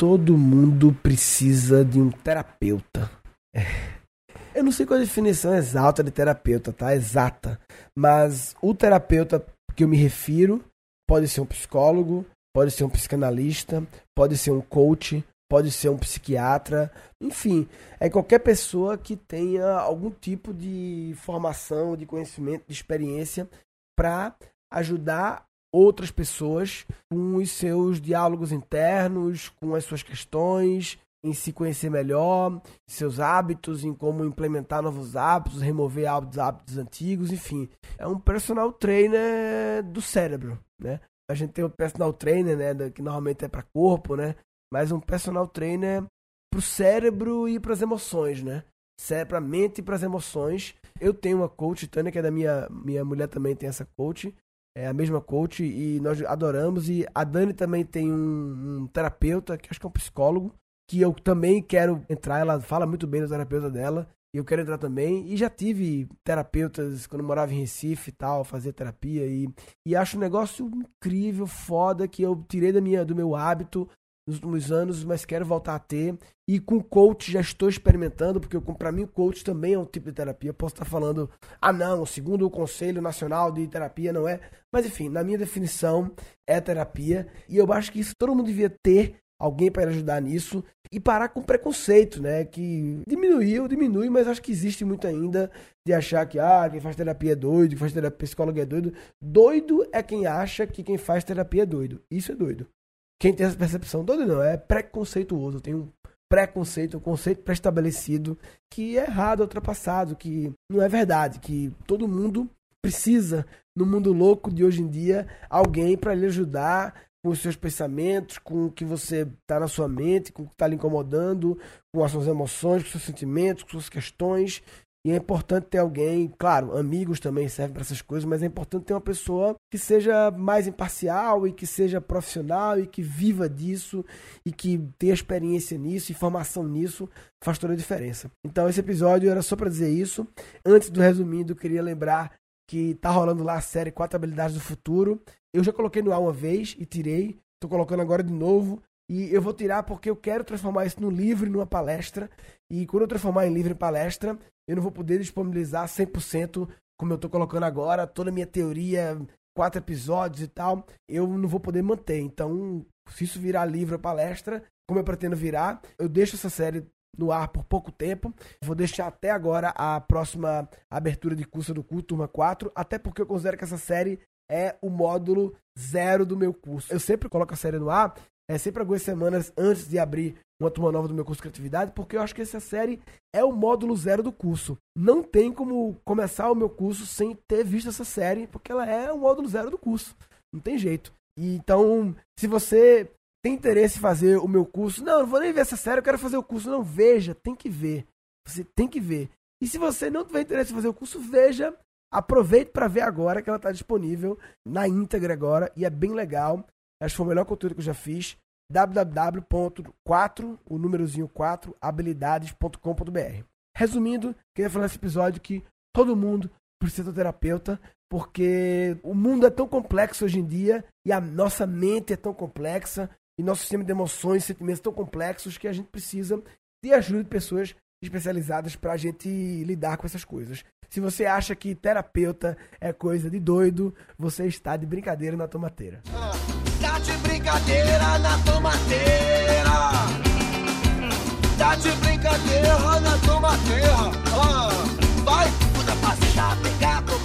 todo mundo precisa de um terapeuta. É. Eu não sei qual a definição exata de terapeuta, tá? Exata. Mas o terapeuta que eu me refiro pode ser um psicólogo, pode ser um psicanalista, pode ser um coach, pode ser um psiquiatra, enfim, é qualquer pessoa que tenha algum tipo de formação, de conhecimento, de experiência para ajudar outras pessoas com os seus diálogos internos, com as suas questões, em se conhecer melhor, seus hábitos, em como implementar novos hábitos, remover hábitos, hábitos antigos, enfim. É um personal trainer do cérebro, né? A gente tem o personal trainer, né, que normalmente é para corpo, né? Mas um personal trainer para o cérebro e para as emoções, né? Para a mente e para as emoções. Eu tenho uma coach, Tânia, que é da minha minha mulher também tem essa coach é a mesma coach e nós adoramos. E a Dani também tem um, um, terapeuta, que acho que é um psicólogo, que eu também quero entrar. Ela fala muito bem do terapeuta dela. E eu quero entrar também. E já tive terapeutas quando morava em Recife e tal, fazer terapia. E, e acho um negócio incrível, foda, que eu tirei da minha, do meu hábito nos últimos anos, mas quero voltar a ter. E com coach já estou experimentando, porque para mim o coach também é um tipo de terapia. Posso estar falando, ah não, segundo o Conselho Nacional de Terapia não é. Mas enfim, na minha definição é terapia. E eu acho que isso todo mundo devia ter alguém para ajudar nisso e parar com preconceito, né? Que diminuiu, diminui, mas acho que existe muito ainda de achar que ah, quem faz terapia é doido, quem faz terapia psicólogo é doido. Doido é quem acha que quem faz terapia é doido. Isso é doido. Quem tem essa percepção doido não, é preconceituoso, tem um preconceito, um conceito pré-estabelecido que é errado, ultrapassado, que não é verdade, que todo mundo precisa, no mundo louco de hoje em dia, alguém para lhe ajudar com os seus pensamentos, com o que você está na sua mente, com o que está lhe incomodando, com as suas emoções, com os seus sentimentos, com suas questões. E é importante ter alguém, claro, amigos também servem para essas coisas, mas é importante ter uma pessoa que seja mais imparcial e que seja profissional e que viva disso e que tenha experiência nisso e formação nisso, faz toda a diferença. Então esse episódio era só para dizer isso. Antes do resumindo, queria lembrar que tá rolando lá a série Quatro Habilidades do Futuro. Eu já coloquei no ar uma vez e tirei, tô colocando agora de novo. E eu vou tirar porque eu quero transformar isso no livro e numa palestra. E quando eu transformar em livro e palestra, eu não vou poder disponibilizar 100% como eu estou colocando agora, toda a minha teoria, quatro episódios e tal, eu não vou poder manter. Então, se isso virar livro ou palestra, como eu pretendo virar, eu deixo essa série no ar por pouco tempo. Vou deixar até agora a próxima abertura de curso do curso, turma 4, até porque eu considero que essa série é o módulo zero do meu curso. Eu sempre coloco a série no ar é sempre algumas semanas antes de abrir uma turma nova do meu curso de criatividade, porque eu acho que essa série é o módulo zero do curso. Não tem como começar o meu curso sem ter visto essa série, porque ela é o módulo zero do curso. Não tem jeito. E, então, se você tem interesse em fazer o meu curso, não, não vou nem ver essa série, eu quero fazer o curso. Não, veja, tem que ver. Você tem que ver. E se você não tiver interesse em fazer o curso, veja. Aproveite para ver agora que ela está disponível na íntegra agora e é bem legal. Acho que foi o melhor conteúdo que eu já fiz. www.4, o númerozinho 4, habilidades.com.br. Resumindo, queria falar nesse episódio que todo mundo precisa de um terapeuta, porque o mundo é tão complexo hoje em dia e a nossa mente é tão complexa e nosso sistema de emoções e sentimentos tão complexos que a gente precisa de ajuda de pessoas especializadas para a gente lidar com essas coisas. Se você acha que terapeuta é coisa de doido, você está de brincadeira na tomateira. Ah, Tá de brincadeira na tomateira. Tá de brincadeira na tomateira. Ah, vai, muda pra pegar pro